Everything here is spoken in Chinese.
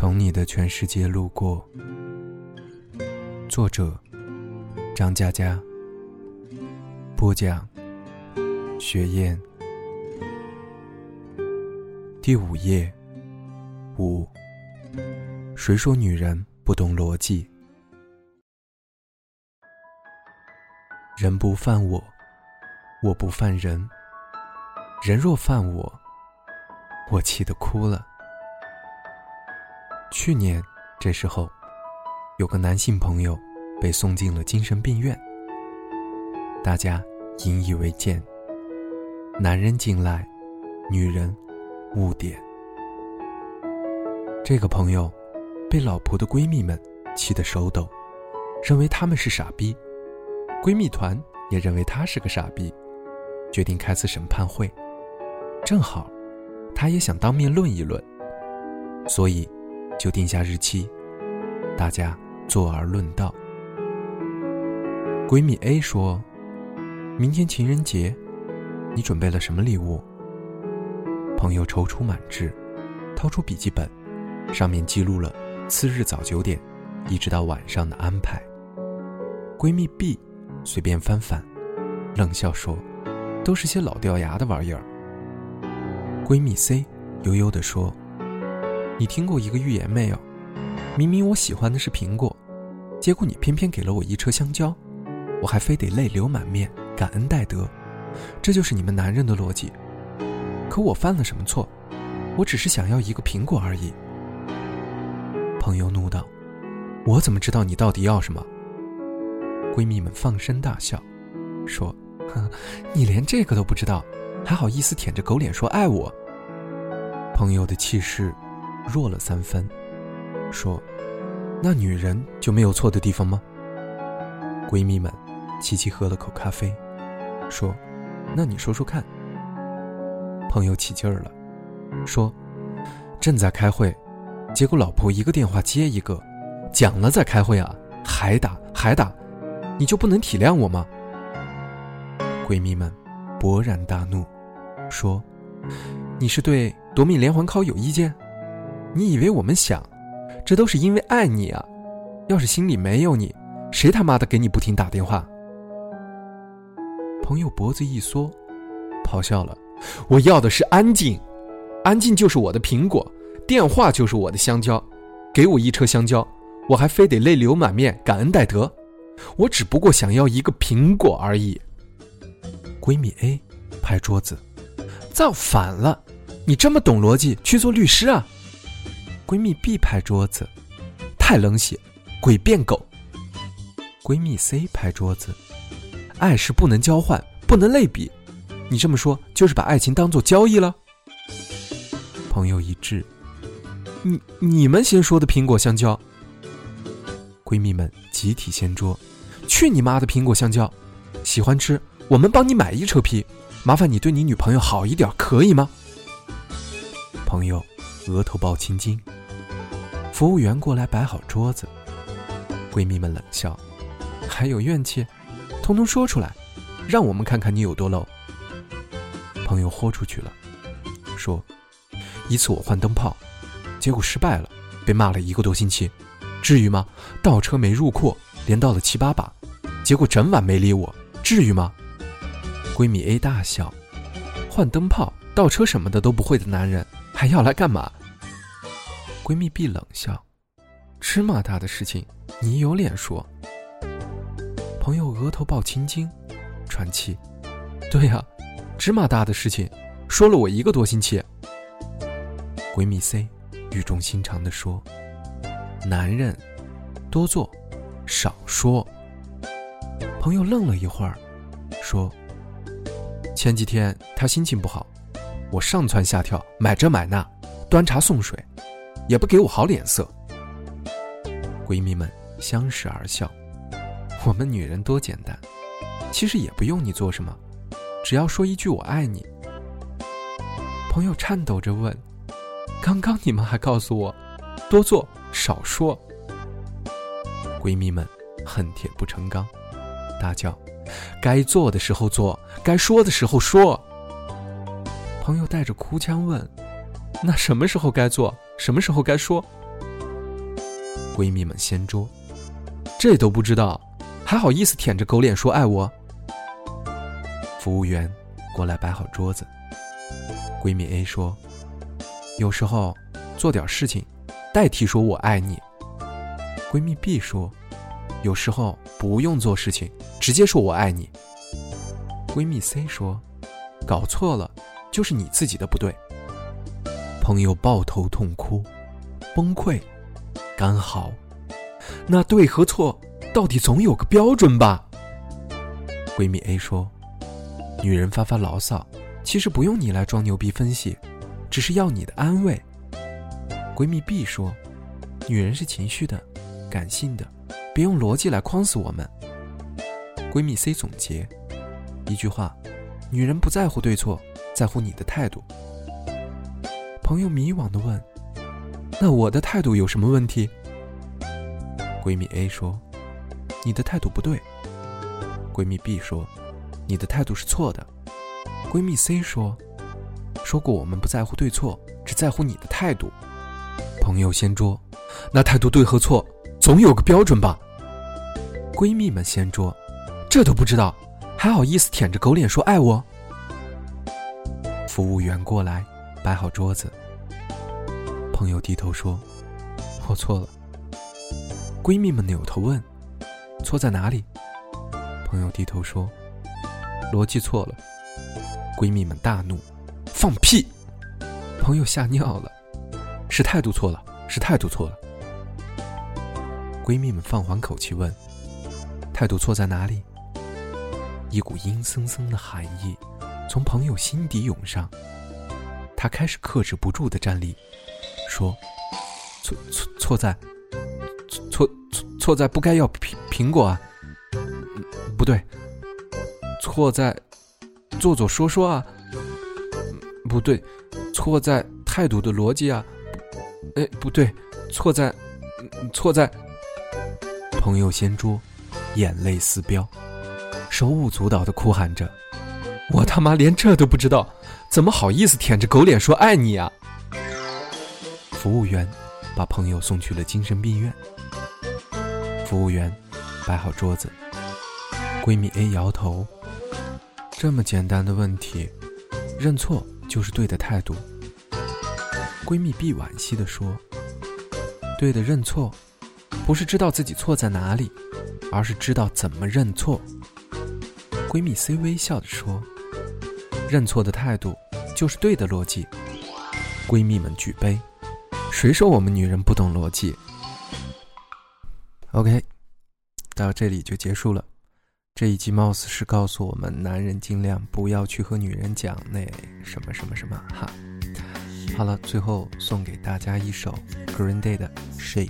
从你的全世界路过。作者：张嘉佳。播讲：雪雁。第五页。五。谁说女人不懂逻辑？人不犯我，我不犯人。人若犯我，我气得哭了。去年这时候，有个男性朋友被送进了精神病院，大家引以为戒。男人进来，女人误点。这个朋友被老婆的闺蜜们气得手抖，认为他们是傻逼。闺蜜团也认为他是个傻逼，决定开次审判会。正好，他也想当面论一论，所以就定下日期，大家坐而论道。闺蜜 A 说：“明天情人节，你准备了什么礼物？”朋友踌躇满志，掏出笔记本，上面记录了次日早九点一直到晚上的安排。闺蜜 B。随便翻翻，冷笑说：“都是些老掉牙的玩意儿。”闺蜜 C 悠悠地说：“你听过一个寓言没有？明明我喜欢的是苹果，结果你偏偏给了我一车香蕉，我还非得泪流满面感恩戴德。这就是你们男人的逻辑。可我犯了什么错？我只是想要一个苹果而已。”朋友怒道：“我怎么知道你到底要什么？”闺蜜们放声大笑，说：“哼，你连这个都不知道，还好意思舔着狗脸说爱我？”朋友的气势弱了三分，说：“那女人就没有错的地方吗？”闺蜜们齐齐喝了口咖啡，说：“那你说说看。”朋友起劲儿了，说：“正在开会，结果老婆一个电话接一个，讲了在开会啊，还打还打。”你就不能体谅我吗？闺蜜们勃然大怒，说：“你是对夺命连环 call 有意见？你以为我们想，这都是因为爱你啊？要是心里没有你，谁他妈的给你不停打电话？”朋友脖子一缩，咆哮了：“我要的是安静，安静就是我的苹果，电话就是我的香蕉，给我一车香蕉，我还非得泪流满面感恩戴德。”我只不过想要一个苹果而已。闺蜜 A 拍桌子，造反了！你这么懂逻辑，去做律师啊！闺蜜 B 拍桌子，太冷血，鬼变狗。闺蜜 C 拍桌子，爱是不能交换，不能类比。你这么说，就是把爱情当做交易了？朋友一致，你你们先说的苹果香蕉。闺蜜们集体掀桌。去你妈的苹果香蕉！喜欢吃，我们帮你买一车批。麻烦你对你女朋友好一点，可以吗？朋友，额头抱青筋。服务员过来摆好桌子。闺蜜们冷笑，还有怨气，通通说出来，让我们看看你有多 low。朋友豁出去了，说：一次我换灯泡，结果失败了，被骂了一个多星期，至于吗？倒车没入库，连倒了七八把。结果整晚没理我，至于吗？闺蜜 A 大笑，换灯泡、倒车什么的都不会的男人，还要来干嘛？闺蜜 B 冷笑，芝麻大的事情，你有脸说？朋友额头爆青筋，喘气，对呀，芝麻大的事情，说了我一个多星期。闺蜜 C 语重心长地说：“男人，多做，少说。”朋友愣了一会儿，说：“前几天他心情不好，我上蹿下跳，买这买那，端茶送水，也不给我好脸色。”闺蜜们相视而笑。我们女人多简单，其实也不用你做什么，只要说一句“我爱你”。朋友颤抖着问：“刚刚你们还告诉我，多做少说。”闺蜜们恨铁不成钢。大叫：“该做的时候做，该说的时候说。”朋友带着哭腔问：“那什么时候该做，什么时候该说？”闺蜜们掀桌，这都不知道，还好意思舔着狗脸说爱我。服务员过来摆好桌子。闺蜜 A 说：“有时候做点事情，代替说我爱你。”闺蜜 B 说：“有时候不用做事情，直接说我爱你。”闺蜜 C 说：“搞错了，就是你自己的不对。”朋友抱头痛哭，崩溃，干嚎。那对和错，到底总有个标准吧？闺蜜 A 说：“女人发发牢骚，其实不用你来装牛逼分析，只是要你的安慰。”闺蜜 B 说：“女人是情绪的，感性的，别用逻辑来框死我们。”闺蜜 C 总结：一句话，女人不在乎对错，在乎你的态度。朋友迷惘地问：“那我的态度有什么问题？”闺蜜 A 说：“你的态度不对。”闺蜜 B 说：“你的态度是错的。”闺蜜 C 说：“说过我们不在乎对错，只在乎你的态度。”朋友掀桌：“那态度对和错，总有个标准吧？”闺蜜们掀桌：“这都不知道，还好意思舔着狗脸说爱我？”服务员过来。摆好桌子，朋友低头说：“我错了。”闺蜜们扭头问：“错在哪里？”朋友低头说：“逻辑错了。”闺蜜们大怒：“放屁！”朋友吓尿了：“是态度错了，是态度错了。”闺蜜们放缓口气问：“态度错在哪里？”一股阴森森的寒意从朋友心底涌上。他开始克制不住的站立，说：“错错错在，错错错在不该要苹苹果啊，不对，错在做做说说啊，不对，错在态度的逻辑啊，哎不对，错在错在。”朋友掀桌，眼泪四飙，手舞足蹈的哭喊着：“我他妈连这都不知道！”怎么好意思舔着狗脸说爱你啊？服务员把朋友送去了精神病院。服务员摆好桌子，闺蜜 A 摇头。这么简单的问题，认错就是对的态度。闺蜜 B 惋惜地说：“对的认错，不是知道自己错在哪里，而是知道怎么认错。”闺蜜 C 微笑着说。认错的态度就是对的逻辑。闺蜜们举杯，谁说我们女人不懂逻辑？OK，到这里就结束了。这一集貌似是告诉我们，男人尽量不要去和女人讲那什么什么什么哈。好了，最后送给大家一首 Green Day 的《She》。